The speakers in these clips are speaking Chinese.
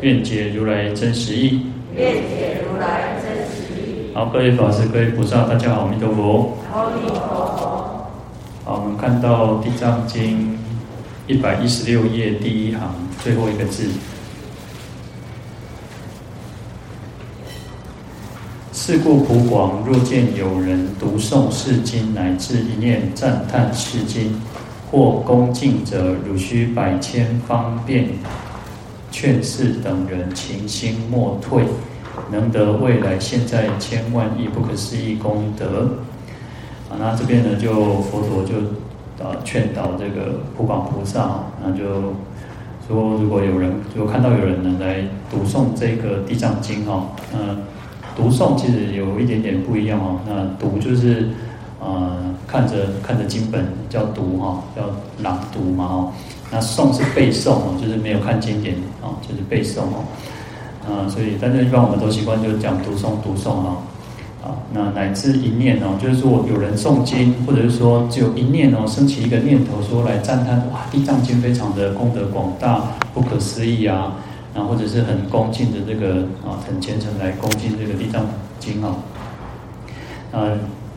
愿解如来真实义。愿解如来真实义。好，各位法师、各位菩萨，大家好，阿弥陀佛。阿弥陀佛。好，我们看到《地藏经》一百一十六页第一行最后一个字。是故普广，若见有人读诵是经，乃至一念赞叹是经，或恭敬者，汝须百千方便。劝世等人勤心莫退，能得未来现在千万亿不可思议功德。啊，那这边呢，就佛陀就啊劝导这个普广菩萨，那就说，如果有人就看到有人呢来读诵这个地藏经哈，嗯，读诵其实有一点点不一样哦。那读就是啊看着看着经本叫读哈，叫朗读嘛哈。那诵是背诵哦，就是没有看经典哦，就是背诵哦，啊，所以但是一般我们都习惯就讲读诵读诵哦，啊，那乃至一念哦，就是说有人诵经，或者是说只有一念哦，升起一个念头说来赞叹哇，地藏经非常的功德广大，不可思议啊，然后或者是很恭敬的这个啊，很虔诚来恭敬这个地藏经啊，啊，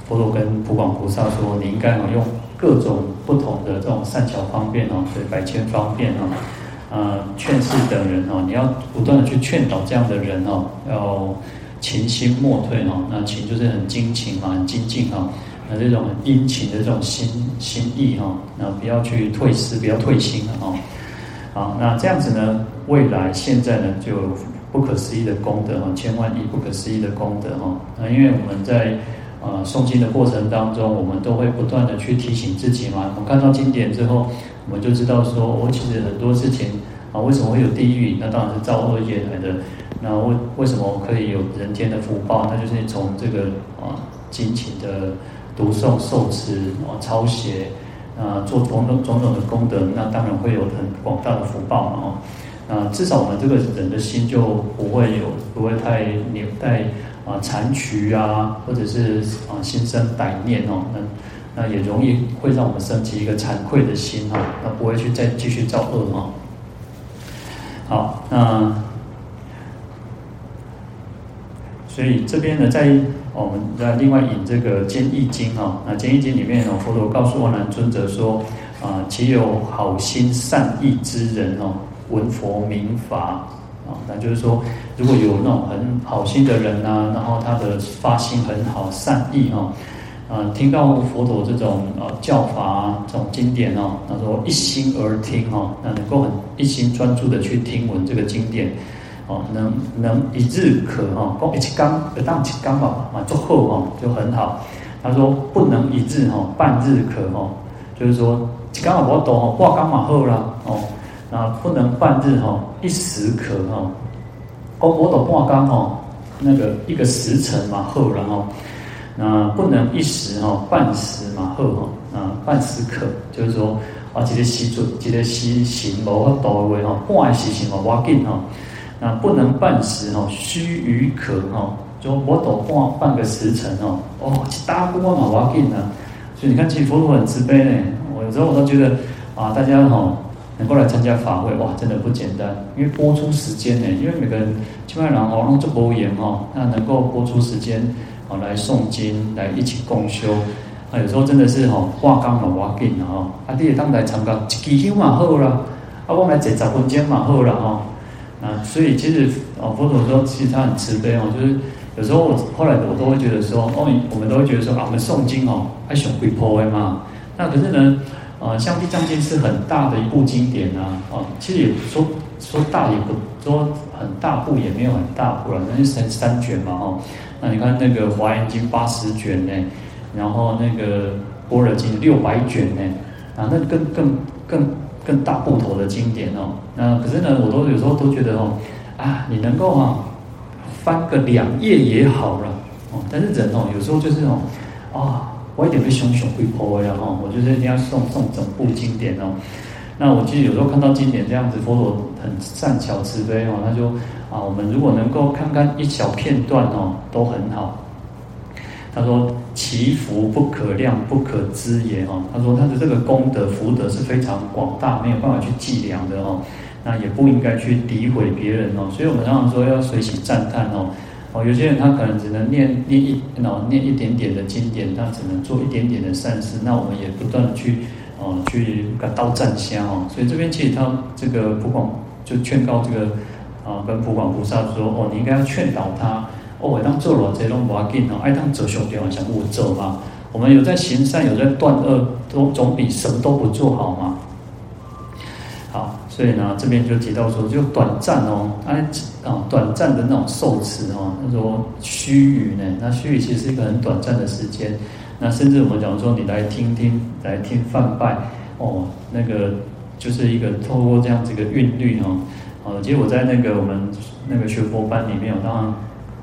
佛陀跟普广菩萨说，你应该要用。各种不同的这种善巧方便哦，对百千方便哦，呃，劝世等人哦，你要不断的去劝导这样的人哦，要勤心莫退哦。那勤就是很精勤嘛，很精进哈。那这种殷勤的这种心心意哈，那不要去退失，不要退心哦。好，那这样子呢，未来现在呢，就不可思议的功德哈，千万亿不可思议的功德哈。那因为我们在。呃，诵经的过程当中，我们都会不断的去提醒自己嘛。我们看到经典之后，我们就知道说，我、哦、其实很多事情啊，为什么会有地狱？那当然是造恶业来的。那为为什么可以有人天的福报？那就是从这个啊，精勤的读诵、受持啊、抄写啊，做种种种种的功德，那当然会有很广大的福报嘛。哦，那至少我们这个人的心就不会有，不会太扭带。啊，残局啊，或者是啊，心生歹念哦，那那也容易会让我们升起一个惭愧的心哈，那不会去再继续造恶哈。好，那所以这边呢，在我们在另外引这个《坚义经》哈，那《坚义经》里面哦，佛陀告诉阿难尊者说啊，其有好心善意之人哦，闻佛名法。那就是说，如果有那种很好心的人啊，然后他的发心很好，善意哈，啊，听到佛陀这种呃教法啊，这种经典哦，他说一心而听哈，那能够很一心专注的去听闻这个经典，哦，能能一日可哈，光一次刚，一当一刚嘛，嘛做后哈就很好。他说不能一日哈，半日可哈，就是说一刚嘛不多哈，挂刚嘛后啦哦。啊，不能半日哈，一时可哈。哦，我都半刚哈，那个一个时辰嘛好了哈。那不能一时哈，半时嘛好哈。啊，半时可，就是说啊，一个时准，一个时辰无法度的话哈，半时辰嘛要紧哈。那不能半时哈，须臾可哈。就我都半半个时辰哦，哦，大波嘛要紧呢。所以你看，其实佛陀很慈悲呢。我有时候我都觉得啊，大家哈。能够来参加法会，哇，真的不简单。因为播出时间呢，因为每个人基本上哦，弄这播言哈，那能够播出时间哦来诵经，来一起共修，啊，有时候真的是哈，化刚嘛，化紧哈。啊，你也当来参加，几天嘛好了，啊，我们来坐十分钟嘛好了哈。啊，所以其实哦，佛陀说其实他很慈悲哦，就是有时候我后来我都会觉得说，哦，我们都会觉得说啊，我们诵经哦，还上贵坡的嘛。那可是呢？啊，像《地藏经》是很大的一部经典啊，啊，其实也说说大也不说很大部，也没有很大部了，那就三三卷嘛，哦，那你看那个《华严经》八十卷呢，然后那个《般若经》六百卷呢，啊，那更更更更大部头的经典哦，那可是呢，我都有时候都觉得哦，啊，你能够啊翻个两页也好了哦。但是人哦，有时候就是哦，啊，我一点被熊熊会破呀哈，我就是一定要诵诵整部经典哦。那我其实有时候看到经典这样子，佛陀很善巧慈悲哦，他就啊，我们如果能够看看一小片段哦，都很好。他说：“其福不可量，不可知也哦。”他说：“他的这个功德福德是非常广大，没有办法去计量的哦。那也不应该去诋毁别人哦。所以我们常常说要随喜赞叹哦。哦，有些人他可能只能念念一哦念一点点的经典，他只能做一点点的善事。那我们也不断的去。”哦，去跟道赞香哦，所以这边其实他这个普广就劝告这个啊，跟普广菩萨说哦，你应该要劝导他哦，我当做了这种不要紧哦，爱当走兄弟，想我走嘛。我们有在行善，有在断恶，都总比什么都不做好嘛。好，所以呢，这边就提到说，就短暂哦，哎啊，短暂的那种受持哦，他说须臾呢，那须臾其实是一个很短暂的时间。那甚至我们讲说，你来听听，来听梵呗哦，那个就是一个透过这样子一个韵律哦，哦，其实我在那个我们那个学佛班里面，我当然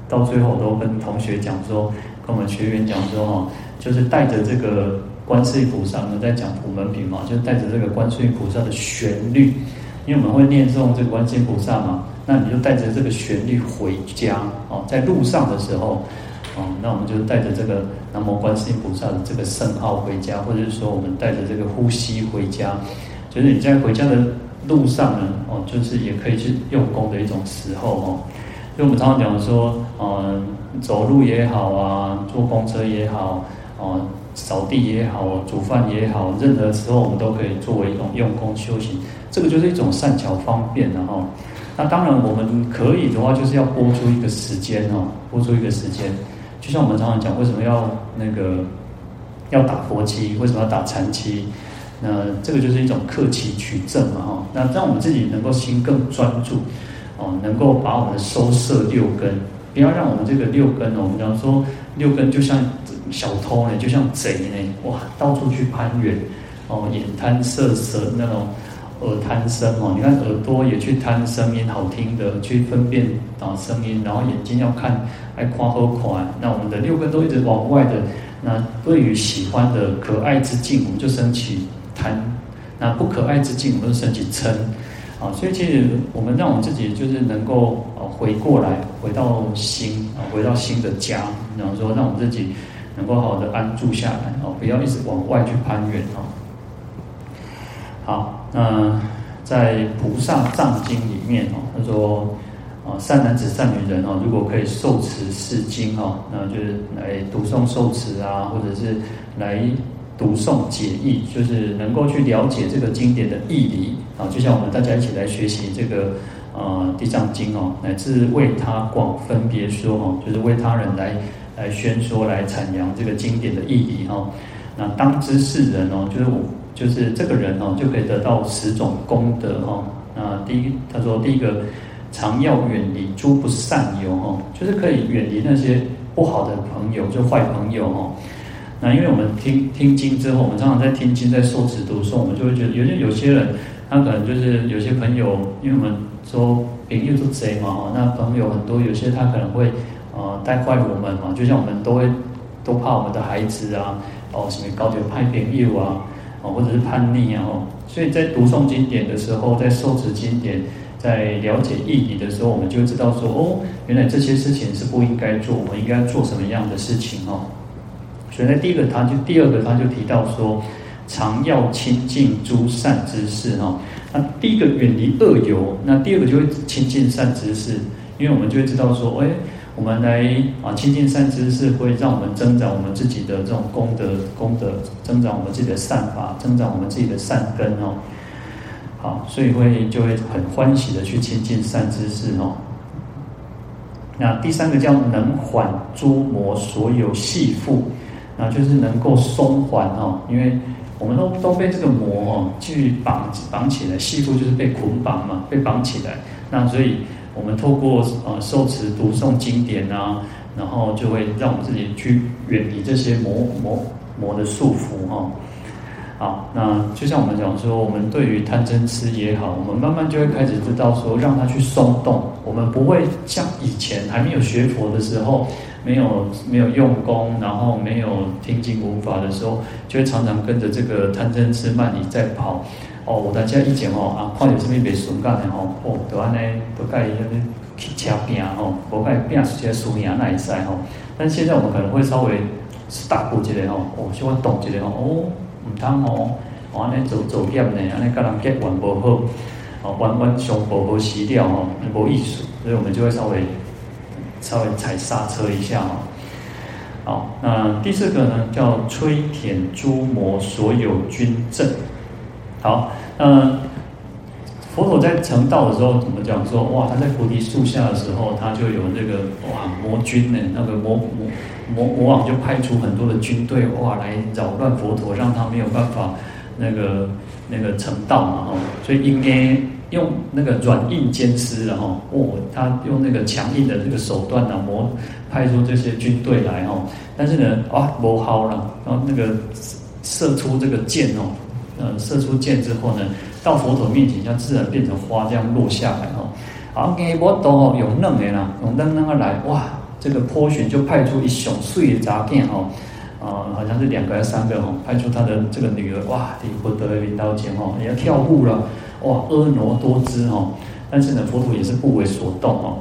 到最后都跟同学讲说，跟我们学员讲说哦，就是带着这个观世音菩萨呢，在讲普门品嘛，就带着这个观世音菩萨的旋律，因为我们会念诵这个观世音菩萨嘛，那你就带着这个旋律回家哦，在路上的时候。哦，那我们就带着这个南无观世音菩萨的这个圣号回家，或者是说我们带着这个呼吸回家，就是你在回家的路上呢，哦，就是也可以去用功的一种时候哦。就我们常常讲说，嗯，走路也好啊，坐公车也好，哦，扫地也好，煮饭也好，任何时候我们都可以作为一种用功修行，这个就是一种善巧方便的哈。那当然我们可以的话，就是要拨出一个时间哦，拨出一个时间。就像我们常常讲，为什么要那个要打佛七？为什么要打禅七？那这个就是一种克期取证嘛，哈。那让我们自己能够心更专注，哦，能够把我们收摄六根，不要让我们这个六根哦，我们讲说六根就像小偷呢，就像贼呢，哇，到处去攀缘，哦，眼贪色舌那种。耳贪声哦，你看耳朵也去贪声音好听的，去分辨啊声音，然后眼睛要看爱夸和款，那我们的六根都一直往外的，那对于喜欢的可爱之境，我们就升起贪；那不可爱之境，我们就升起嗔。啊，所以其实我们让我们自己就是能够啊回过来，回到心啊，回到心的家，然后说让我们自己能够好好的安住下来哦，不要一直往外去攀缘哦。好。那在《菩萨藏经》里面哦，他说啊，善男子、善女人哦，如果可以受持是经哦，那就是来读诵受持啊，或者是来读诵解义，就是能够去了解这个经典的义理啊。就像我们大家一起来学习这个啊《地藏经》哦，乃至为他广分别说哦，就是为他人来来宣说、来阐扬这个经典的意义理哦。那当知是人哦，就是我。就是这个人哦，就可以得到十种功德哈。那第一，他说第一个，常要远离诸不善友哈，就是可以远离那些不好的朋友，就坏朋友哈。那因为我们听听经之后，我们常常在听经，在受持读诵，我们就会觉得，有些有些人，他可能就是有些朋友，因为我们说朋友是贼嘛，那朋友很多，有些他可能会带坏我们嘛，就像我们都会都怕我们的孩子啊，哦什么搞点坏朋友啊。哦，或者是叛逆啊，所以在读诵经典的时候，在受持经典，在了解意义的时候，我们就知道说，哦，原来这些事情是不应该做，我们应该做什么样的事情哦。所以，在第一个，他就第二个，他就提到说，常要亲近诸善之事哈。那第一个远离恶友，那第二个就会亲近善知识，因为我们就会知道说，哎。我们来啊，亲近善知识，会让我们增长我们自己的这种功德，功德增长我们自己的善法，增长我们自己的善根哦。好，所以会就会很欢喜的去亲近善知识哦。那第三个叫能缓诸魔所有系缚，那就是能够松缓哦，因为我们都都被这个魔哦去绑绑起来，系缚就是被捆绑嘛，被绑起来，那所以。我们透过呃受持读诵经典啊，然后就会让我们自己去远离这些魔魔魔的束缚哈。好，那就像我们讲说，我们对于贪嗔痴也好，我们慢慢就会开始知道说，让它去松动。我们不会像以前还没有学佛的时候，没有没有用功，然后没有听经闻法的时候，就会常常跟着这个贪嗔痴慢疑在跑。哦，大家以前哦啊，看到什么被损干的吼，哦，都安尼都盖那边去车拼吼，无盖拼直接输赢那一赛吼。但现在我们可能会稍微大步一点吼，哦，稍微动一点吼，哦。唔通哦，安尼做做业呢，安尼甲人结缘不好，哦，完完上不好死掉哦，无意思，所以我们就会稍微稍微踩刹车一下哦。好，那第四个呢，叫吹舔诸魔所有军阵。好，那佛陀在成道的时候怎么讲说？哇，他在菩提树下的时候，他就有那个哇魔军呢，那个魔魔。魔魔王就派出很多的军队哇来扰乱佛陀，让他没有办法那个那个成道嘛哈，所以应该用那个软硬兼施然后哦，他用那个强硬的这个手段呢，魔派出这些军队来哈，但是呢啊魔好了，然后那个射出这个箭哦，呃射出箭之后呢，到佛陀面前，像自然变成花这样落下来哈，好给我都有嫩的啦，用嫩嫩的来哇。这个波旬就派出一雄碎的杂件哦，啊，好像是两个还是三个哦，派出他的这个女儿哇，离不得领导前哦，也要跳舞了，哇，婀娜多姿哦，但是呢，佛陀也是不为所动哦，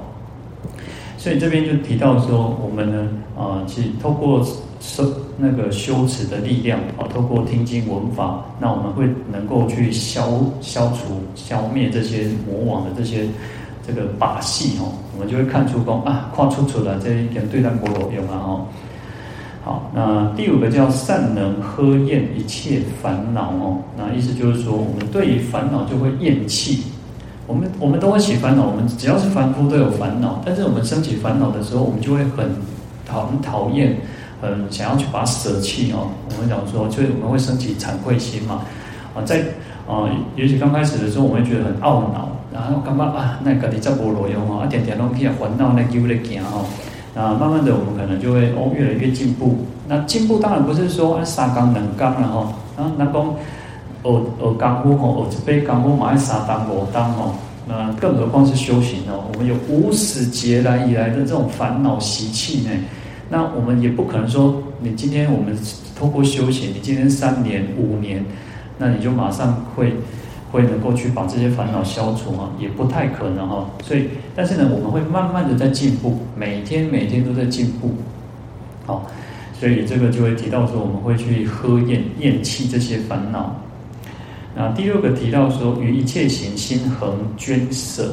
所以这边就提到说，我们呢，啊，其实透过修那个修持的力量啊，透过听经闻法，那我们会能够去消消除、消灭这些魔王的这些。这个把戏哦，我们就会看出功啊，跨出出来这一点对待波罗用啊哦。好，那第五个叫善能呵厌一切烦恼哦，那意思就是说，我们对于烦恼就会厌弃。我们我们都会起烦恼，我们只要是凡夫都有烦恼，但是我们升起烦恼的时候，我们就会很讨很讨厌，很想要去把它舍弃哦。我们讲说，就是我们会升起惭愧心嘛。啊，在啊，也许刚开始的时候，我们会觉得很懊恼。然后感觉啊，那个你在无路用哦，一点点拢去烦恼那丢来行哦。那慢慢的，我们可能就会哦，越来越进步。那进步当然不是说三纲两纲了哈。啊，那讲学学功夫吼，学一辈功夫嘛要三当五当哦。那更何况是修行哦，我们有无始劫来以来的这种烦恼习气呢。那我们也不可能说，你今天我们透过修行，你今天三年五年，那你就马上会。会能够去把这些烦恼消除哈，也不太可能哈。所以，但是呢，我们会慢慢的在进步，每天每天都在进步。好，所以这个就会提到说，我们会去喝厌厌弃这些烦恼。那第六个提到说，于一切行心恒捐舍，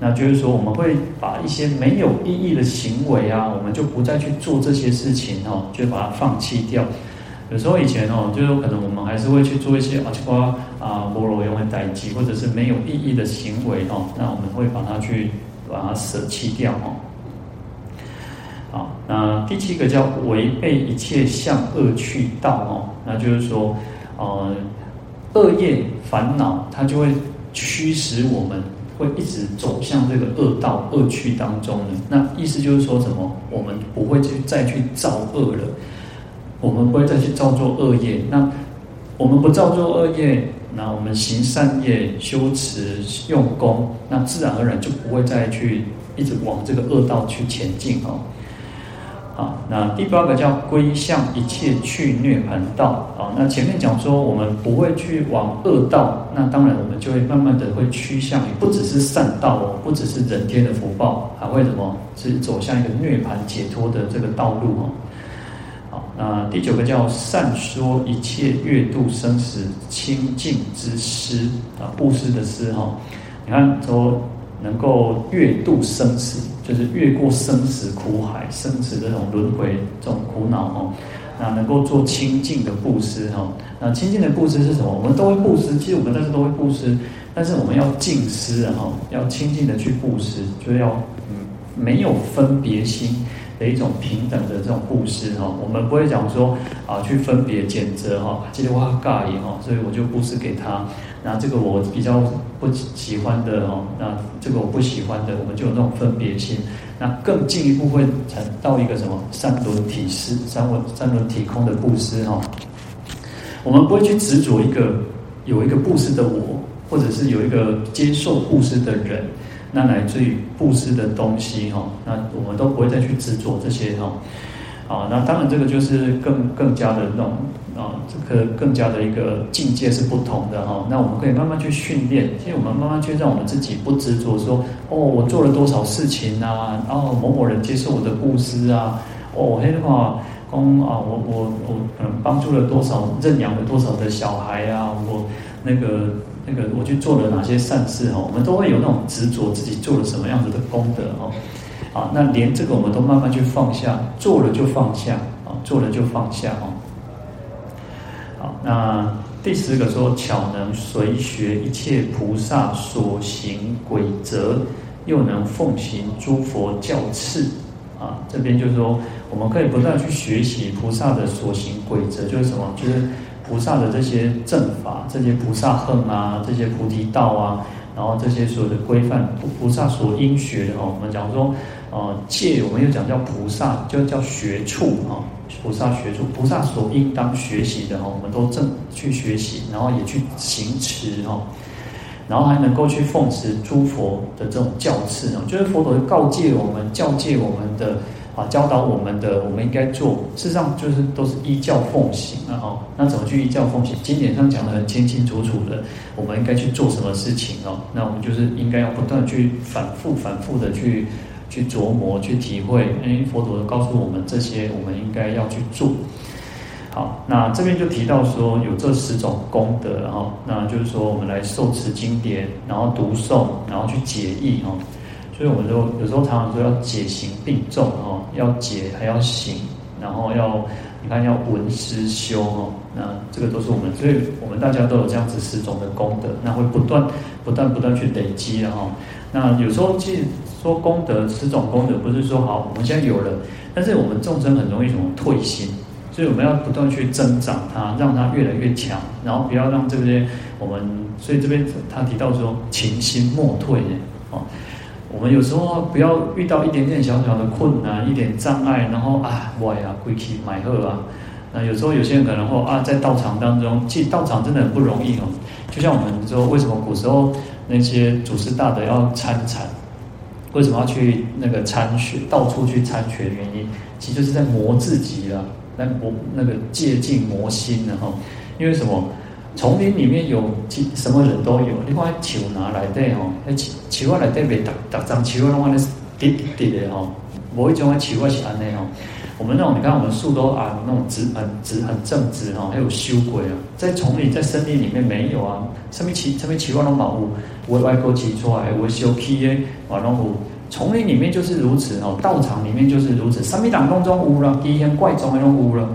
那就是说，我们会把一些没有意义的行为啊，我们就不再去做这些事情哦，就把它放弃掉。有时候以前哦，就有可能我们还是会去做一些啊，包括啊，无路用的代志，或者是没有意义的行为哦，那我们会把它去把它舍弃掉哦。好，那第七个叫违背一切向恶趣道哦，那就是说，呃，恶业烦恼它就会驱使我们会一直走向这个恶道恶趣当中呢。那意思就是说什么？我们不会去再去造恶了。我们不会再去造作恶业，那我们不造作恶业，那我们行善业、修持、用功，那自然而然就不会再去一直往这个恶道去前进哦。啊，那第八个叫归向一切去涅槃道啊。那前面讲说我们不会去往恶道，那当然我们就会慢慢的会趋向于不只是善道哦，不只是人天的福报，还会什么？是走向一个涅槃解脱的这个道路哦。好那第九个叫善说一切月度生死清净之师啊，布施的施哈。你看说能够越度生死，就是越过生死苦海、生死这种轮回这种苦恼哦。那能够做清净的布施哈。那清净的布施是什么？我们都会布施，其实我们但是都会布施，但是我们要净施哈，要清净的去布施，就是要嗯没有分别心。的一种平等的这种布施哈，我们不会讲说啊去分别拣择哈，今天我尬也哈，所以我就布施给他，那这个我比较不喜欢的哈，那这个我不喜欢的，我们就有那种分别心，那更进一步会成到一个什么三轮体施、三轮三轮体空的布施哈。我们不会去执着一个有一个布施的我，或者是有一个接受布施的人，那来自于布施的东西哈，那我们都不会再去执着这些哈。啊，那当然这个就是更更加的那种啊，这个更加的一个境界是不同的哈。那我们可以慢慢去训练，其实我们慢慢去让我们自己不执着说，哦，我做了多少事情啊，然后某某人接受我的布施啊，哦，黑的话，公啊，我我我可能帮助了多少，认养了多少的小孩啊，我那个那个我去做了哪些善事哦，我们都会有那种执着自己做了什么样子的功德哦。啊，那连这个我们都慢慢去放下，做了就放下，啊，做了就放下哦。好，那第十个说，巧能随学一切菩萨所行轨则，又能奉行诸佛教次。啊，这边就是说，我们可以不断去学习菩萨的所行轨则，就是什么？就是菩萨的这些正法，这些菩萨恨啊，这些菩提道啊，然后这些所有的规范，菩萨所应学的哦。我们讲说。呃，戒我们又讲叫菩萨，就叫学处啊。菩萨学处，菩萨所应当学习的哈，我们都正去学习，然后也去行持哈，然后还能够去奉持诸佛的这种教次啊，就是佛陀告诫我们、教诫我们的啊，教导我们的，我们应该做。事实上，就是都是依教奉行啊。哈，那怎么去依教奉行？经典上讲得很清清楚楚的，我们应该去做什么事情哦？那我们就是应该要不断去反复、反复的去。去琢磨，去体会，哎，佛陀告诉我们这些，我们应该要去做。好，那这边就提到说有这十种功德，然后那就是说我们来受持经典，然后读诵，然后去解义哦。所以我们说有时候常常说要解行并重哦，要解还要行，然后要你看要闻思修哦，那这个都是我们，所以我们大家都有这样子十种的功德，那会不断不断不断去累积然后，那有时候其实。说功德十种功德，不是说好我们现在有了，但是我们众生很容易什么退心，所以我们要不断去增长它，让它越来越强，然后不要让这些我们，所以这边他提到说勤心莫退哦，我们有时候不要遇到一点点小小的困难，一点障碍，然后啊，我呀，归去买贺啊，那有时候有些人可能会啊，在道场当中，其实道场真的很不容易哦，就像我们说，为什么古时候那些祖师大德要参禅？为什么要去那个参学，到处去参学的原因，其实就是在磨自己了，在磨那个借镜磨心了哈。因为什么？丛林里面有什么人都有。你看树拿来的吼，那树树啊来对袂，逐逐张树啊拢安尼直直的吼，无一种啊树啊是安尼吼。我们那种你看我们树都啊那种直很直很正直哈，还有修轨啊，在丛林在森林里面没有啊。上面奇上面起万龙宝物，我外国起出来，我修起的万龙湖。丛林里面就是如此哦，道场里面就是如此。三米当中中无了，第一天怪中还都无了。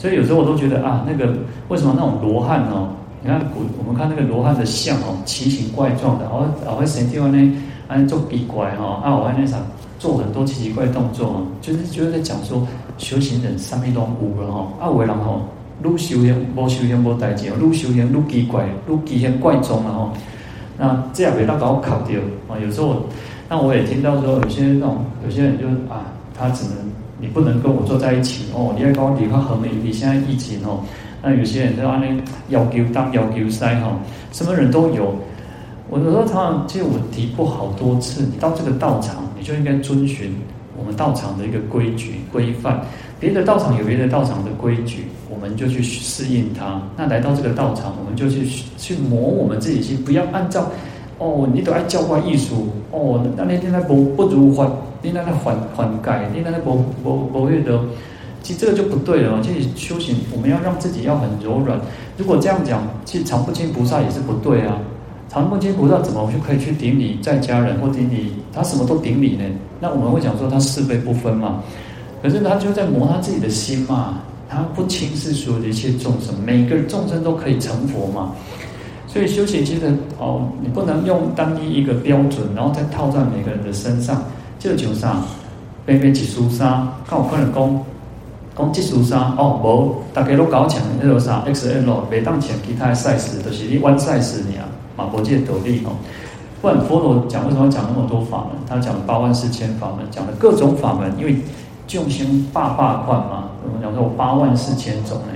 所以有时候我都觉得啊，那个为什么那种罗汉哦？你看古我们看那个罗汉的像哦，奇形怪状的，然后然后神地方呢，安做比怪哈，啊我还那啥做很多奇奇怪动作哦，就是就是在讲说修行人三米都无了哈，啊有的人吼，愈修行无修行无代志哦，愈修行愈奇怪，愈奇形怪状了哈。那这样被他搞考掉啊，有时候。那我也听到说，有些那种有些人就啊，他只能你不能跟我坐在一起哦，你要跟我离开很远，你现在疫情哦，那有些人就安尼要求当要求塞哈，什么人都有。我有时候常常，其实我提过好多次，你到这个道场，你就应该遵循我们道场的一个规矩规范。别的道场有别的道场的规矩，我们就去适应它。那来到这个道场，我们就去去磨我们自己心，不要按照。哦，你都爱教官艺术哦，那你现在不不如还，你那个缓缓改，你那个不不不会的，其实这个就不对了。其实修行，我们要让自己要很柔软。如果这样讲，其实常不轻菩萨也是不对啊。常不轻菩萨怎么就可以去顶礼在家人或顶礼？他什么都顶礼呢？那我们会讲说他是非不分嘛？可是他就在磨他自己的心嘛。他不轻视所有的一切众生，每个众生都可以成佛嘛。所以修行其实哦，你不能用单一一个标准，然后再套在每个人的身上。这就上，边边几书沙，看我可能讲讲几书沙哦，无大家都搞强那个啥 XL，每当前其他的 size 都是你 one size 你啊，马伯界斗笠哦。不然佛陀讲为什么讲那么多法门？他讲八万四千法门，讲了各种法门，因为众生八百块嘛，我们讲说八万四千种呢。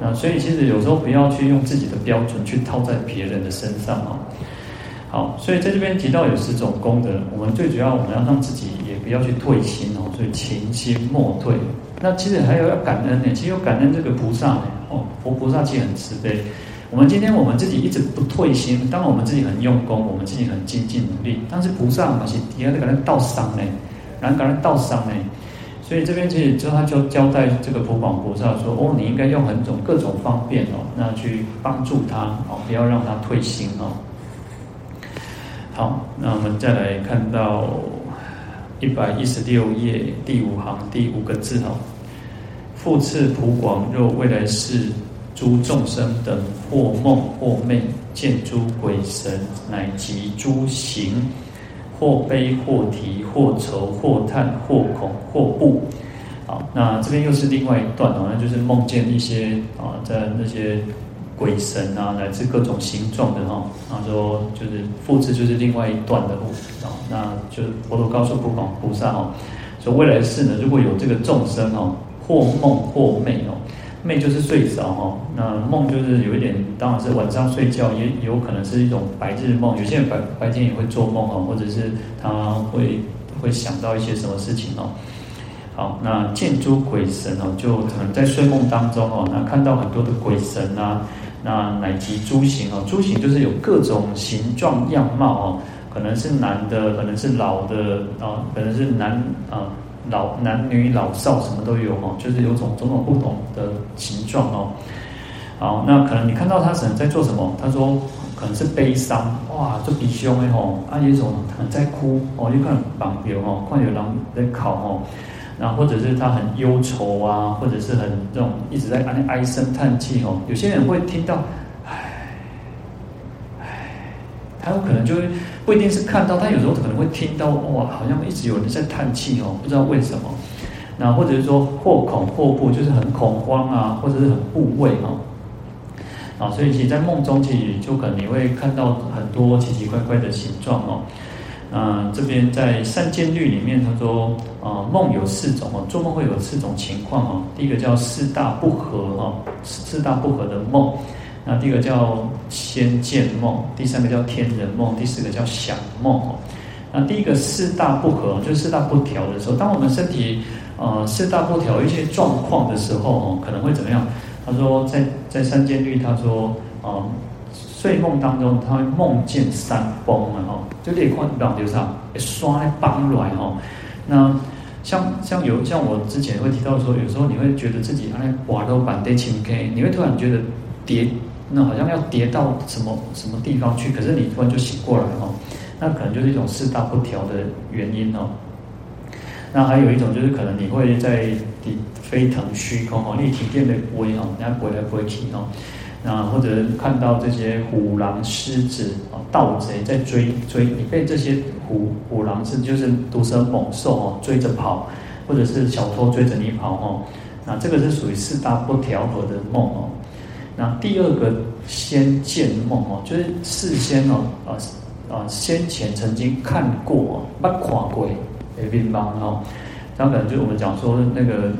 那所以其实有时候不要去用自己的标准去套在别人的身上哦。好，所以在这边提到有十种功德，我们最主要我们要让自己也不要去退心哦，所以勤心莫退。那其实还有要感恩呢，其实有感恩这个菩萨呢，哦，佛菩萨其实很慈悲。我们今天我们自己一直不退心，当然我们自己很用功，我们自己很精进努力，但是菩萨嘛是底下在给他倒伤呢，然后给他倒伤呢。所以这边其实就他就交代这个普广菩萨说：“哦，你应该用很种各种方便哦，那去帮助他哦，不要让他退心哦。”好，那我们再来看到一百一十六页第五行第五个字哦，复次普广，若未来世诸众生等或梦或寐见诸鬼神，乃及诸行。或悲或啼或愁或叹或恐或怖，好，那这边又是另外一段哦，那就是梦见一些啊，在那些鬼神啊，乃至各种形状的哈，他说就是复制就是另外一段的哦，那就佛陀告诉普广菩萨哦，说未来世呢，如果有这个众生哦，或梦或寐哦。寐就是睡着哈，那梦就是有一点，当然是晚上睡觉，也有可能是一种白日梦。有些人白白天也会做梦哦，或者是他会会想到一些什么事情哦。好，那见诸鬼神哦，就可能在睡梦当中哦，那看到很多的鬼神啊，那乃及诸形哦，诸形就是有各种形状样貌哦，可能是男的，可能是老的啊，可能是男啊。老男女老少什么都有哦，就是有种种种不同的形状哦。好，那可能你看到他可能在做什么？他说可能是悲伤，哇，这比凶哎吼，啊，有一种可能在哭哦，就看旁边哦，看有人在烤哦，然后或者是他很忧愁啊，或者是很这种一直在唉唉声叹气哦。有些人会听到。唉他有可能就会不一定是看到，他有时候可能会听到哇，好像一直有人在叹气哦，不知道为什么。那或者是说或恐或怖，就是很恐慌啊，或者是很怖畏哦。啊，所以其实，在梦中其实就可能你会看到很多奇奇怪怪的形状哦。那这边在三见律里面，他说啊，梦有四种哦，做梦会有四种情况哦。第一个叫四大不合哦，四大不合的梦。那第一个叫先见梦，第三个叫天人梦，第四个叫想梦哦。那第一个四大不合，就四大不调的时候，当我们身体呃四大不调一些状况的时候哦，可能会怎么样？他说在在三间律，他说呃睡梦当中他会梦见山崩了哦，就裂块板丢上，刷来崩软哦。那像像有像我之前会提到说，有时候你会觉得自己哎瓦都板得轻 K，你会突然觉得跌。那好像要跌到什么什么地方去，可是你突然就醒过来哦，那可能就是一种四大不调的原因哦。那还有一种就是可能你会在飞腾虚空哦，你体电的威哦，人家飞来飞去哦。那或者看到这些虎狼狮子啊，盗贼在追追你，被这些虎虎狼是就是毒蛇猛兽哦追着跑，或者是小偷追着你跑哦。那这个是属于四大不调和的梦哦。那第二个先见梦哦，就是事先哦，啊啊先前曾经看过哦，不看过诶，乒乓哦，这样可能就我们讲说那个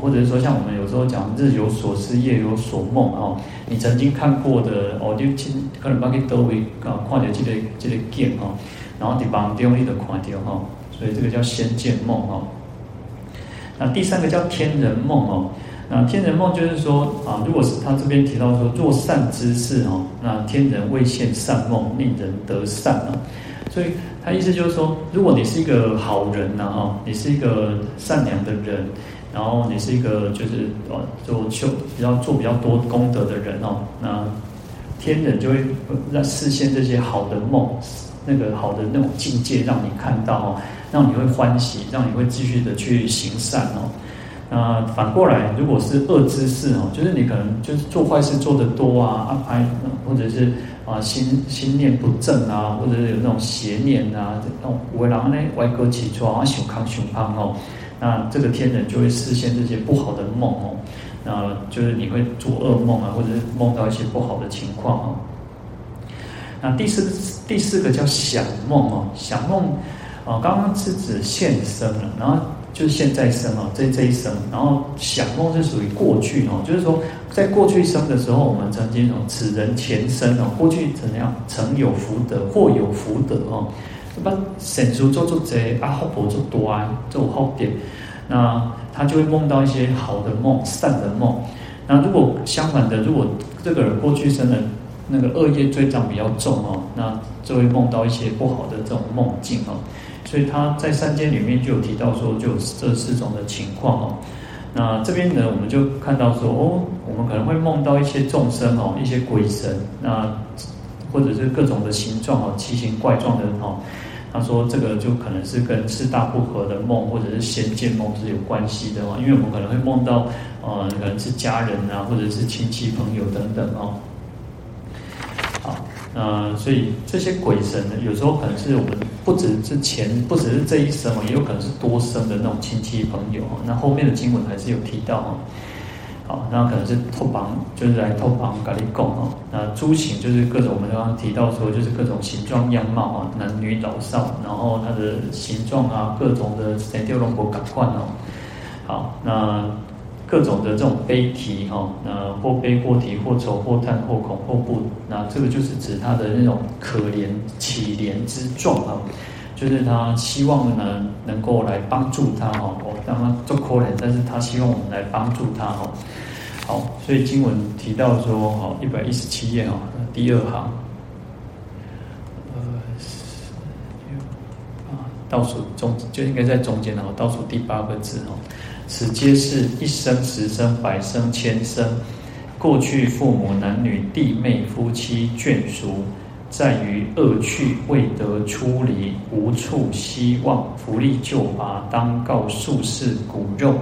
或者是说像我们有时候讲日有所思夜有所梦哦，你曾经看过的哦，就亲可能把你都会啊看到这个这个见哦，然后你梦中你就看到哈，所以这个叫先见梦哦。那第三个叫天人梦哦。那天人梦就是说啊，如果是他这边提到说做善之事哦，那天人为现善梦，令人得善啊。所以他意思就是说，如果你是一个好人呐哈，你是一个善良的人，然后你是一个就是呃做修比较做比较多功德的人哦，那天人就会让示现这些好的梦，那个好的那种境界让你看到哦，让你会欢喜，让你会继续的去行善哦。那反过来，如果是恶知识哦，就是你可能就是做坏事做得多啊，安排或者是啊心心念不正啊，或者是有那种邪念啊，那种为然后呢歪哥起床啊，熊康熊康哦，那这个天人就会示现这些不好的梦哦，那就是你会做噩梦啊，或者是梦到一些不好的情况哦。那第四个第四个叫想梦哦，想梦哦，刚刚是指现生了，然后。就是现在生哦，这这一生，然后想梦是属于过去哦，就是说在过去生的时候，我们曾经哦，此人前生哦，过去怎样曾有福德或有福德哦，一般善事做做贼啊，福报做多啊，做好点，那他就会梦到一些好的梦、善的梦。那如果相反的，如果这个人过去生的那个恶业罪障比较重哦，那就会梦到一些不好的这种梦境哦。所以他在三间里面就有提到说，就有这四种的情况哦。那这边呢，我们就看到说，哦，我们可能会梦到一些众生哦，一些鬼神，那或者是各种的形状哦，奇形怪状的哦。他说这个就可能是跟四大不合的梦，或者是仙见梦是有关系的哦。因为我们可能会梦到，呃，可能是家人啊，或者是亲戚朋友等等哦。好。呃，所以这些鬼神呢，有时候可能是我们不只是前，不只是这一生哦，也有可能是多生的那种亲戚朋友哦。那后面的经文还是有提到哦。好，那可能是托旁，就是来托旁咖喱贡哦。那诸形就是各种，我们刚刚提到说，就是各种形状样貌啊，男女老少，然后它的形状啊，各种的三雕龙婆感官哦。好，那。各种的这种悲啼哈，那或悲或啼或愁或叹或恐或怖，那这个就是指他的那种可怜乞怜之状啊，就是他希望呢能够来帮助他哈，我让他做可怜，但是他希望我们来帮助他哈。好，所以经文提到说，好一百一十七页哦，第二行，呃，啊，倒数中就应该在中间哦，倒数第八个字哦。此皆是一生、十生、百生、千生，过去父母、男女、弟妹、夫妻、眷属，在于恶趣未得出离，无处希望，福利救拔，当告宿世骨肉，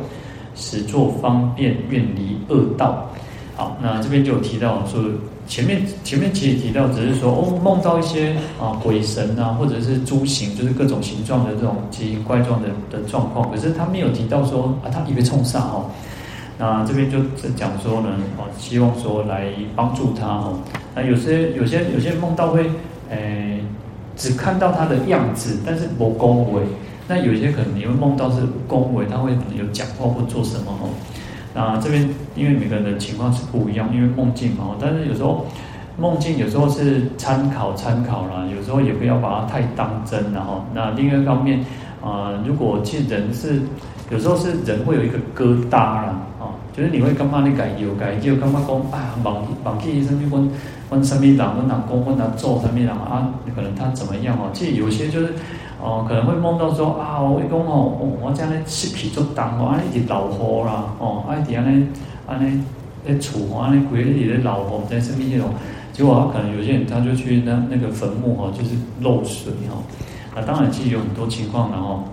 使作方便，愿离恶道。好，那这边就有提到说。前面前面其实提到，只是说哦，梦到一些啊鬼神啊，或者是诸形，就是各种形状的这种奇形怪状的的状况。可是他没有提到说啊，他以为冲上哦。那这边就讲说呢，哦，希望说来帮助他哦。那有些有些有些梦到会诶、只看到他的样子，但是不恭维。那有些可能你会梦到是恭维，他会可能有讲话或做什么哦。那这边因为每个人的情况是不一样，因为梦境嘛，但是有时候梦境有时候是参考参考啦，有时候也不要把它太当真，然后那另外一方面啊、如果其实人是有时候是人会有一个疙瘩啦，就是你会干嘛你改有改就干嘛讲啊，忘忘记什么问问什么人问哪公问哪做什么人啊，可能他怎么样哦，其实有些就是。哦，可能会梦到说啊，我讲哦，我这样咧湿皮做重哦，安尼一直老火啦，哦，安尼安尼安尼咧厝哦，安尼规日咧老火在身边那种，结果他可能有些人他就去那那个坟墓哦，就是漏水哦，那当然其实有很多情况的哦，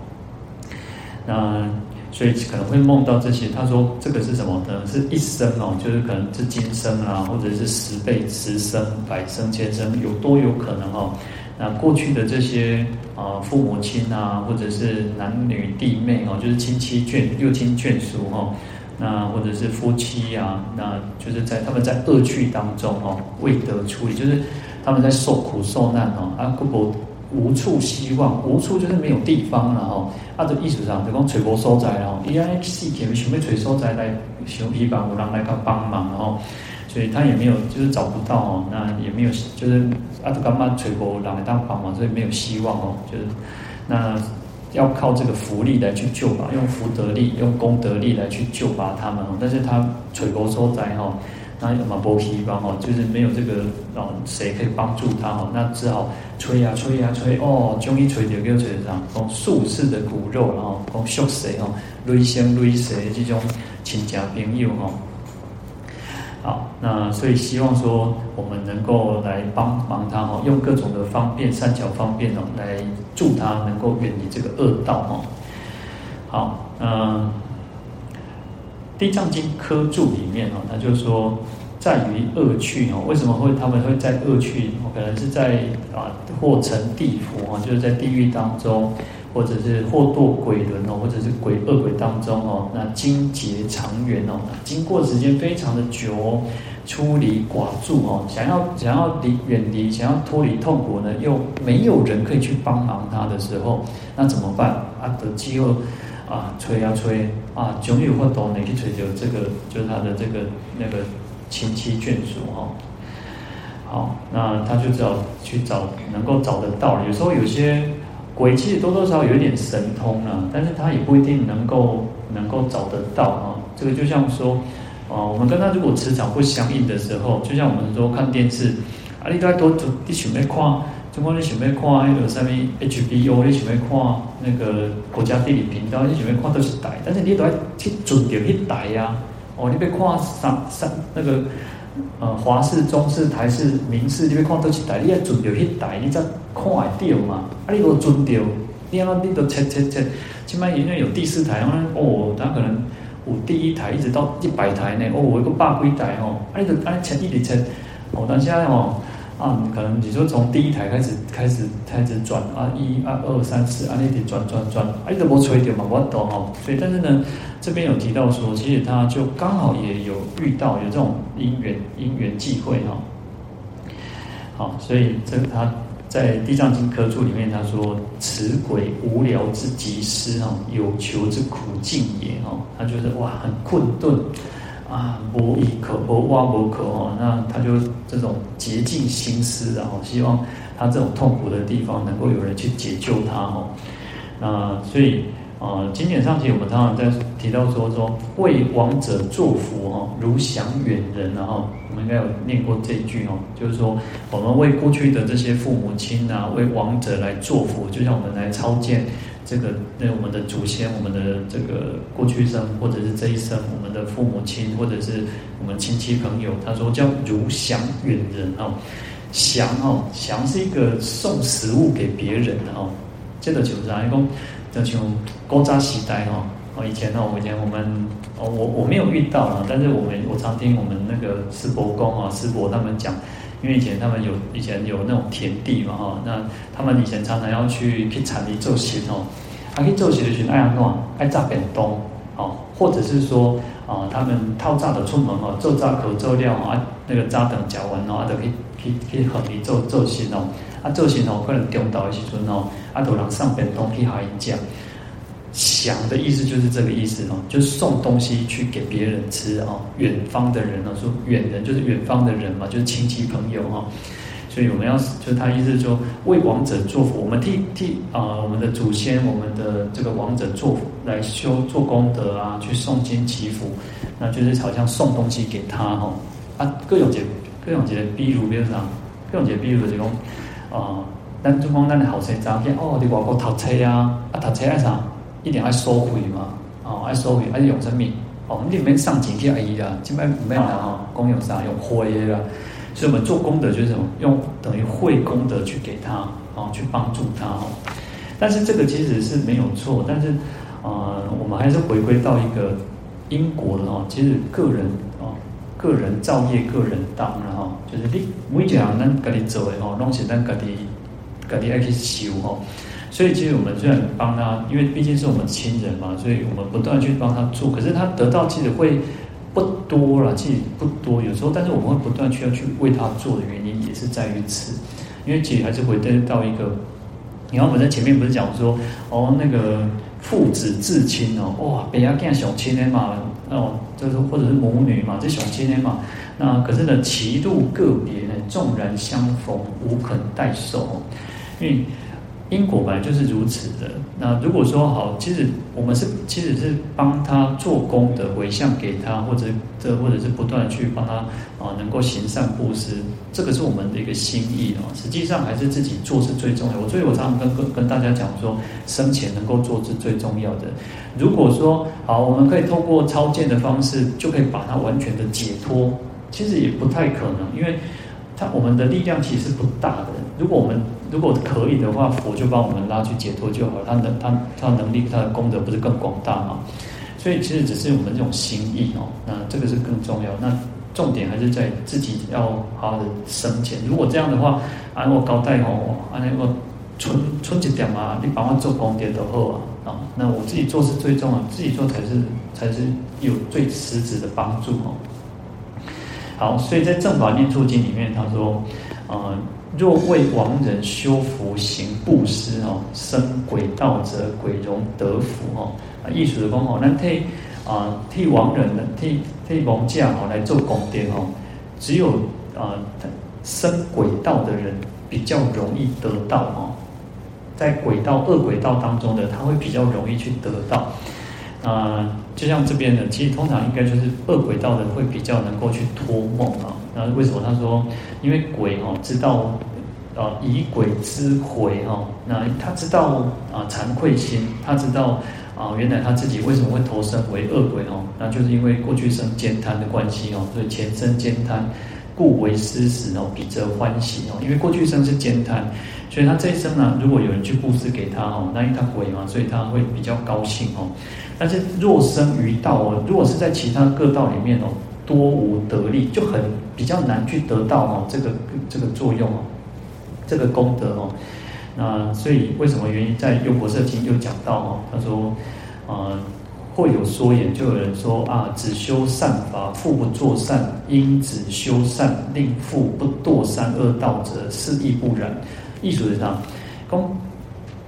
那所以可能会梦到这些。他说这个是什么呢？是一生哦，就是可能是今生啊，或者是十辈、十生、百生、千生，有多有可能哦。那过去的这些啊父母亲啊，或者是男女弟妹哦，就是亲戚眷六亲眷属哦，那或者是夫妻啊，那就是在他们在恶趣当中哦，未得出离，就是他们在受苦受难哦，啊，不过无处希望，无处就是没有地方了哈，啊，这意思上就讲找无所在了，伊安死前想要找所在来，想希望有人来个帮忙哦。所以他也没有，就是找不到哦，那也没有，就是啊，都干嘛吹波让来当帮忙，所以没有希望哦，就是那要靠这个福利来去救吧，用福德力、用功德力来去救拔他们哦。但是他吹波受灾哈，那有嘛波希望哦，就是没有这个哦，谁可以帮助他哦？那只好吹呀吹呀吹哦，终于吹到叫吹上，讲宿世的骨肉然后讲宿世哦，累生累世这种亲家朋友哦。好，那所以希望说我们能够来帮忙他哦，用各种的方便善巧方便哦，来助他能够远离这个恶道哦。好，嗯，《地藏经》科注里面哦，他就说在于恶趣哦，为什么会他们会在恶趣？可能是在啊，或成地府哦，就是在地狱当中。或者是或堕鬼轮哦，或者是鬼恶鬼当中哦，那经劫长远哦，经过时间非常的久哦，出离寡助哦，想要想要离远离，想要脱离痛苦呢，又没有人可以去帮忙他的时候，那怎么办？啊，得机会啊吹啊吹啊，总有法度你去吹掉这个，就是他的这个那个亲戚眷属哈。好，那他就只好去找能够找得到。有时候有些鬼其实多多少少有一点神通啊，但是他也不一定能够能够找得到啊。这个就像说，啊，我们跟他如果磁场不相应的时候，就像我们说看电视，啊，你都要多你想要看，中国你想要看那个什么 HBO，你想要看那个国家地理频道，你想要看都是台，但是你都要去准掉一台呀。哦，你别看三三那个。呃，华视、中视、台视、民视，你要看倒一台，你要准到迄台，你才看会到嘛。啊，你如果准到，你啊，你都切切切，起码因为有第四台，哦，他可能有第一台一直到一百台呢，哦，有个百几台哦，啊，你就按切一直切，哦，但现在哦。啊，可能你说从第一台开始开始开始转啊，一、二、二、三、四，啊，那点转转转，啊，你都无吹掉嘛，我懂哦。所以，但是呢，这边有提到说，其实他就刚好也有遇到有这种因缘因缘际会哈。好，所以这他在《地藏经》科注里面他说：“此鬼无聊之极师哈，有求之苦尽也哈。”他就是哇，很困顿。啊，无依可，无挖无可哦，那他就这种竭尽心思，然后希望他这种痛苦的地方能够有人去解救他哦。那所以啊，经典上其实我们常常在提到说说为亡者作福哈，如享远人，然后我们应该有念过这句哦，就是说我们为过去的这些父母亲啊，为亡者来作福，就像我们来超荐。这个那我们的祖先，我们的这个过去生，或者是这一生，我们的父母亲，或者是我们亲戚朋友，他说叫如祥远人哦，祥哦，祥是一个送食物给别人的哦，这个就是啊，一共就像古早时代哦，哦以前呢，我以前我们哦我我没有遇到啊，但是我们我常听我们那个师伯公啊师伯他们讲。因为以前他们有以前有那种田地嘛哈，那他们以前常常要去去田里做事哦，啊去做事的时候爱安怎爱炸便当哦，或者是说啊他们套炸的出门哦，做炸可做料啊，那个炸等嚼完哦，啊都去去去河里做做事哦，啊做事哦可能中岛的时阵哦，啊都人上便当去下一家。享的意思就是这个意思哦，就是送东西去给别人吃哦，远方的人哦，说远人就是远方的人嘛，就是亲戚朋友哈，所以我们要就是他意思是说为王者做福，我们替替啊我们的祖先，我们的这个王者做福来修做功德啊，去诵经祈福，那就是好像送东西给他哈啊，各种节各种节比如比如啥，各种节比如就是讲啊，咱中国咱的后生仔见哦，你外国读册啊，啊读册爱啥？一定爱收回嘛，哦，爱收回，爱用生命，哦，你们上几天而已啦，基本没有啦，哈，功用上用灰啦，所以我们做功德就是什么，用等于会功德去给他，哦，去帮助他，哦，但是这个其实是没有错，但是，呃，我们还是回归到一个因果的哦，其实个人哦，个人造业个人当，然后就是你每一项咱家己做的哦，拢是咱家己家己爱去修哦。所以其实我们虽然帮他，因为毕竟是我们亲人嘛，所以我们不断去帮他做。可是他得到其实会不多了，其实不多。有时候，但是我们会不断需要去为他做的原因也是在于此。因为其实还是回到一个，你看我们在前面不是讲说，哦，那个父子至亲哦，哇，别人更小亲的嘛，哦，就是或者是母女嘛，这小亲的嘛。那可是呢，其路个别呢，纵然相逢，无肯代受，因为。因果本来就是如此的。那如果说好，其实我们是其实是帮他做功德回向给他，或者这或者是不断去帮他啊，能够行善布施，这个是我们的一个心意哦。实际上还是自己做是最重要的。所以我常常跟跟跟大家讲说，生前能够做是最重要的。如果说好，我们可以通过超荐的方式，就可以把它完全的解脱，其实也不太可能，因为他我们的力量其实不大的。如果我们如果可以的话，佛就帮我们拉去解脱就好了。他能他他能力他的功德不是更广大吗？所以其实只是我们这种心意哦。那这个是更重要。那重点还是在自己要好好的生前。如果这样的话，啊我高代哦，啊我存存一点嘛，你帮我做功德都好啊。啊，那我自己做是最重要，自己做才是才是有最实质的帮助哦。好，所以在正法念处经里面，他说，呃。若为亡人修福行布施哦，生鬼道者，鬼容得福哦。啊，意思的讲哦，咱替啊替亡人呢，替替亡将哦来做功德哦，只有啊生鬼道的人比较容易得到哦，在鬼道恶鬼道当中的他会比较容易去得到。啊，就像这边的，其实通常应该就是恶鬼道的会比较能够去托梦啊。那为什么他说？因为鬼哦知道。啊，以鬼知悔哈，那他知道啊惭愧心，他知道啊原来他自己为什么会投生为恶鬼哦，那就是因为过去生慳贪的关系哦，所以前生慳贪，故为施食哦，彼则欢喜哦，因为过去生是慳贪，所以他这一生呢，如果有人去布施给他哦，那因为他鬼嘛，所以他会比较高兴哦。但是若生于道哦，如果是在其他各道里面哦，多无得力，就很比较难去得到哦这个这个作用哦。这个功德哦，那所以为什么原因在《优婆塞经》有讲到哦？他说，呃，或有说言，就有人说啊，只修善法，复不作善，因只修善，令复不堕三恶道者，是亦不然。意思是啥？讲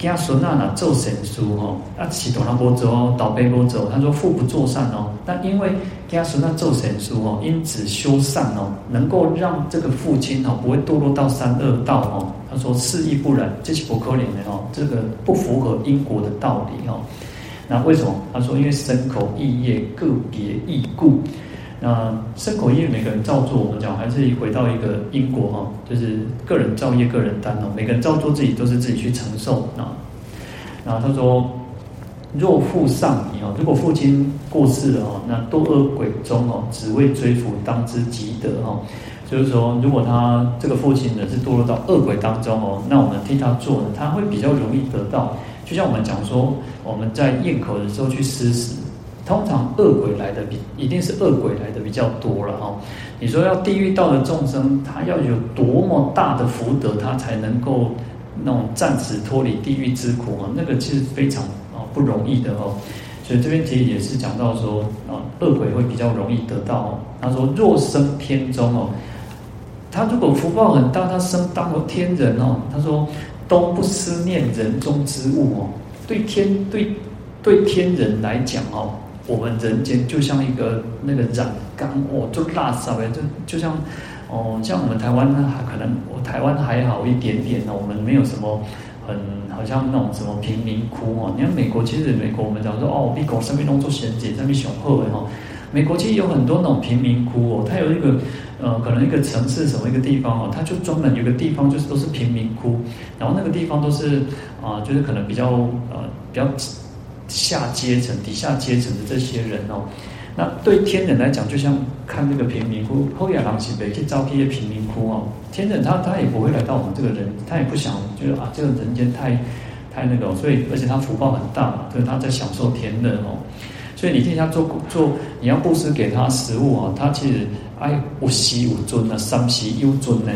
家孙啊，那做善事哦，啊，起头那波走哦，倒背波走。他说父不做善哦，那因为家孙那做神书哦，因只修善哦，能够让这个父亲哦不会堕落到三恶道哦。他说是亦不然，这是不可怜的哦，这个不符合因果的道理哦。那为什么？他说因为身口意业个别异故。那身口业每个人造作，我们讲还是回到一个因果哈，就是个人造业个人担哦。每个人造作自己都是自己去承受啊。然后他说，若父丧矣哦，如果父亲过世了哦，那堕恶鬼中哦，只为追福，当知积德哈。就是说，如果他这个父亲呢是堕落到恶鬼当中哦，那我们替他做呢，他会比较容易得到。就像我们讲说，我们在咽口的时候去施食。通常恶鬼来的比一定是恶鬼来的比较多了哈。你说要地狱道的众生，他要有多么大的福德，他才能够那种暂时脱离地狱之苦啊？那个其实非常啊不容易的哦。所以这边其实也是讲到说啊，恶鬼会比较容易得到哦。他说若生天中哦，他如果福报很大，他生当了天人哦。他说都不思念人中之物哦，对天对对天人来讲哦。我们人间就像一个那个染缸哦，就垃圾呗，就就像哦，像我们台湾呢，还可能台湾还好一点点呢，我们没有什么很好像那种什么贫民窟哦。你看美国，其实美国我们讲说哦，美国上面弄做贤姐，上面雄厚的哈。美国其实有很多那种贫民窟哦，它有一个呃，可能一个城市什么一个地方哦，它就专门有个地方就是都是贫民窟，然后那个地方都是啊、就是可能比较呃比较。下阶层、底下阶层的这些人哦，那对天人来讲，就像看那个贫民窟，后亚郎西北去招聘一些贫民窟哦。天人他他也不会来到我们这个人，他也不想就是啊，这个人间太太那个，所以而且他福报很大嘛，所以他在享受天人哦。所以你替他做做，你要布施给他食物啊，他其实哎无息无尊啊，三息有尊呢，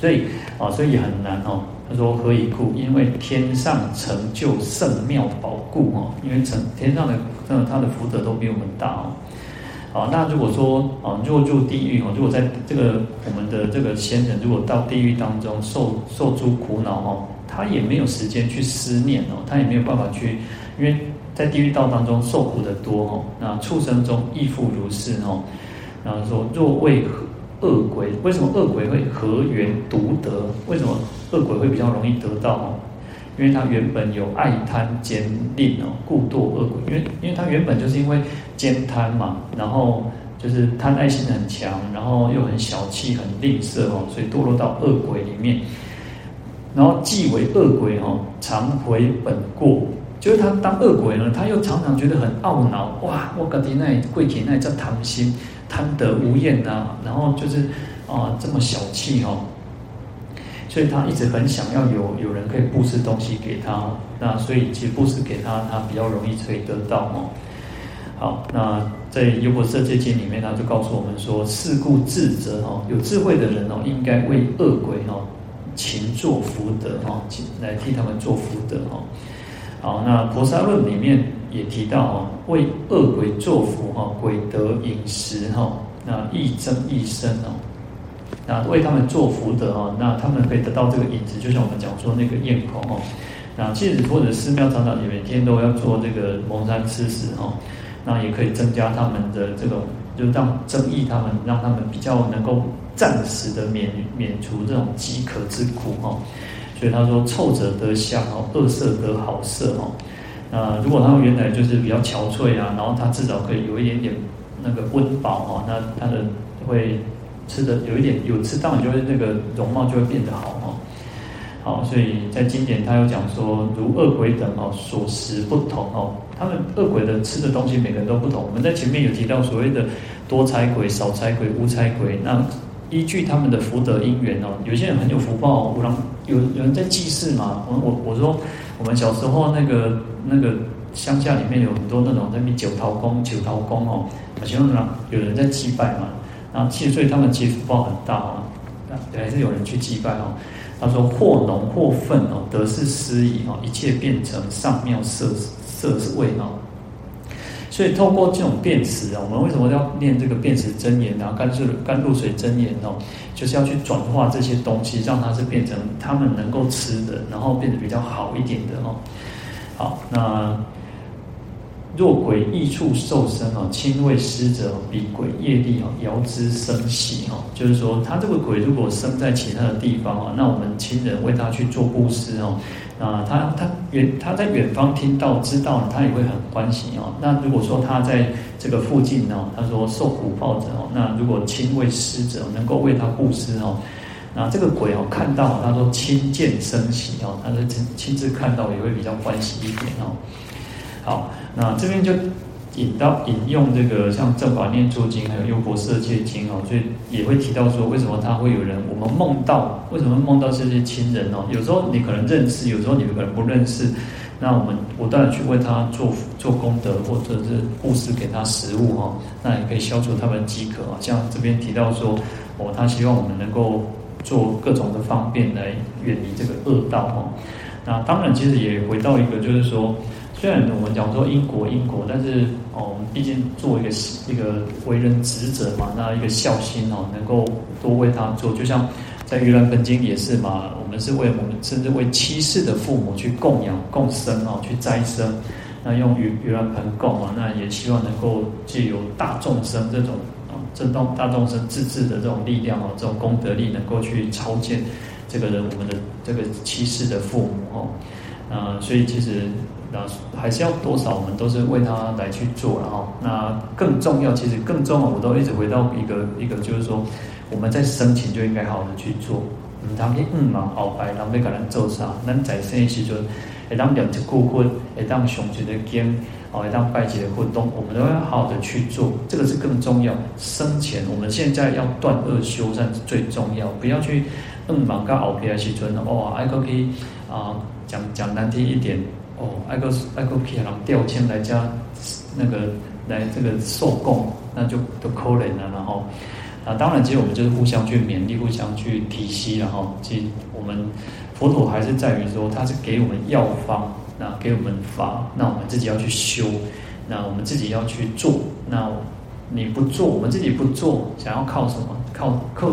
所以啊，所以也很难哦。他说何以故？因为天上成就圣妙宝故哦，因为成天上的，嗯，他的福德都比我们大哦。好，那如果说啊，若入地狱哦，如果在这个我们的这个仙人，如果到地狱当中受受诸苦恼哦，他也没有时间去思念哦，他也没有办法去，因为在地狱道当中受苦的多哦。那畜生中亦复如是哦。然后说若为何恶鬼，为什么恶鬼会合缘独得？为什么？恶鬼会比较容易得到哦，因为他原本有爱贪慳吝哦，故堕恶鬼。因为因为他原本就是因为慳贪嘛，然后就是贪爱心很强，然后又很小气、很吝啬哦，所以堕落到恶鬼里面。然后既为恶鬼哦，常回本过，就是他当恶鬼呢，他又常常觉得很懊恼。哇，我搞的那贵体那叫贪心、贪得无厌呐、啊，然后就是啊这么小气哦。所以他一直很想要有有人可以布施东西给他，那所以其实布施给他，他比较容易可以得到哦。好，那在《优婆塞戒经》里面，他就告诉我们说：是故智者哦，有智慧的人哦，应该为恶鬼哦，勤做福德哦，来替他们做福德哦。好，那《婆萨论》里面也提到哦，为恶鬼做福哈，鬼得饮食哈，那益增益生哦。那为他们做福德哈，那他们可以得到这个饮食，就像我们讲说那个咽口哈，那其实或者寺庙常常也每天都要做这个蒙山吃食哦，那也可以增加他们的这种，就让增益他们，让他们比较能够暂时的免免除这种饥渴之苦哦。所以他说臭者得香哦，恶色得好色哦。那如果他们原来就是比较憔悴啊，然后他至少可以有一点点那个温饱哦，那他的会吃的有一点有吃到，你就会那个容貌就会变得好哦。好，所以在经典他有讲说，如恶鬼等哦，所食不同哦，他们恶鬼的吃的东西每个人都不同。我们在前面有提到所谓的多财鬼、少财鬼、无财鬼，那依据他们的福德因缘哦，有些人很有福报，有人有有人在祭祀嘛。我我我说，我们小时候那个那个乡下里面有很多那种那边九桃公、九桃公哦，好像有人在祭拜嘛。然后其实所以他们其实福报很大啊，还是有人去祭拜哦。他说：“或浓或粪哦，得是思已哦，一切变成上妙色色味哦。所以透过这种辨识啊，我们为什么要念这个辨识真言啊？甘露甘露水真言哦，就是要去转化这些东西，让它是变成他们能够吃的，然后变得比较好一点的哦。好，那。”若鬼异处受生哦，亲为施者彼鬼业力哦，遥之生喜哦，就是说他这个鬼如果生在其他的地方哦，那我们亲人为他去做布施哦，啊他他远他在远方听到知道了他也会很欢喜哦。那如果说他在这个附近哦，他说受苦报者哦，那如果亲为施者能够为他布施哦，那这个鬼哦看到他说亲见生喜哦，他是亲亲自看到也会比较欢喜一点哦。好，那这边就引到引用这个像《正法念处经》还有《优婆塞戒经》哦，所以也会提到说，为什么他会有人我们梦到，为什么梦到这些亲人哦？有时候你可能认识，有时候你可能不认识，那我们不断的去为他做做功德，或者是布施给他食物哦，那也可以消除他们饥渴啊。像这边提到说，哦，他希望我们能够做各种的方便来远离这个恶道哦。那当然，其实也回到一个就是说。虽然我们讲说因果因果，但是哦，我们毕竟做一个一个为人子者嘛，那一个孝心哦，能够多为他做。就像在《盂兰盆经》也是嘛，我们是为我们甚至为七世的父母去供养共生哦，去斋生，那用盂盂兰盆供啊，那也希望能够借由大众生这种啊，震动大众生自治的这种力量哦，这种功德力，能够去超荐这个人我们的这个七世的父母哦，啊，所以其实。那还是要多少，我们都是为他来去做了哈。那更重要，其实更重要，我都一直回到一个一个，就是说我们在生前就应该好好的去做。嗯，他们嗯嘛，好白，他们要给咱做啥？咱在生的时阵，会当念一句佛，会当诵一个经，哦，会当拜一个佛动，我们都要好好的去做。这个是更重要。生前我们现在要断恶修善是最重要，不要去嗯嘛，跟后边的时阵哦，爱过去啊，讲讲难听一点。哦，爱个爱个皮人吊签来加那个来这个受供，那就都可怜了。然后啊，当然，其实我们就是互相去勉励，互相去提携。然后，其实我们佛陀还是在于说，他是给我们药方，那给我们法，那我们自己要去修，那我们自己要去做。那你不做，我们自己不做，想要靠什么？靠靠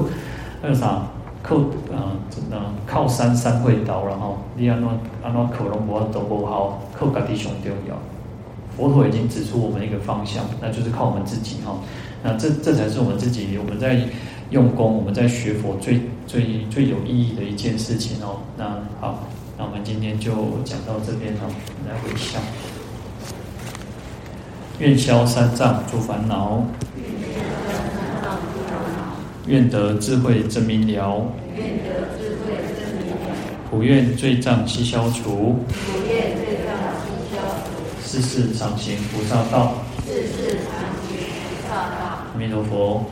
那个啥？靠啊，真的靠山山会倒，然后你安怎安怎靠拢无都不好，靠家己上重要。佛陀已经指出我们一个方向，那就是靠我们自己哈。那这这才是我们自己我们在用功，我们在学佛最最最有意义的一件事情哦。那好，那我们今天就讲到这边哈，来回向，愿消三障诸烦恼。愿得智慧真明了，愿得智慧真明了。普愿罪障悉消除，普愿罪障悉消除。世世常行菩萨道，世世常行菩萨道。阿弥陀佛。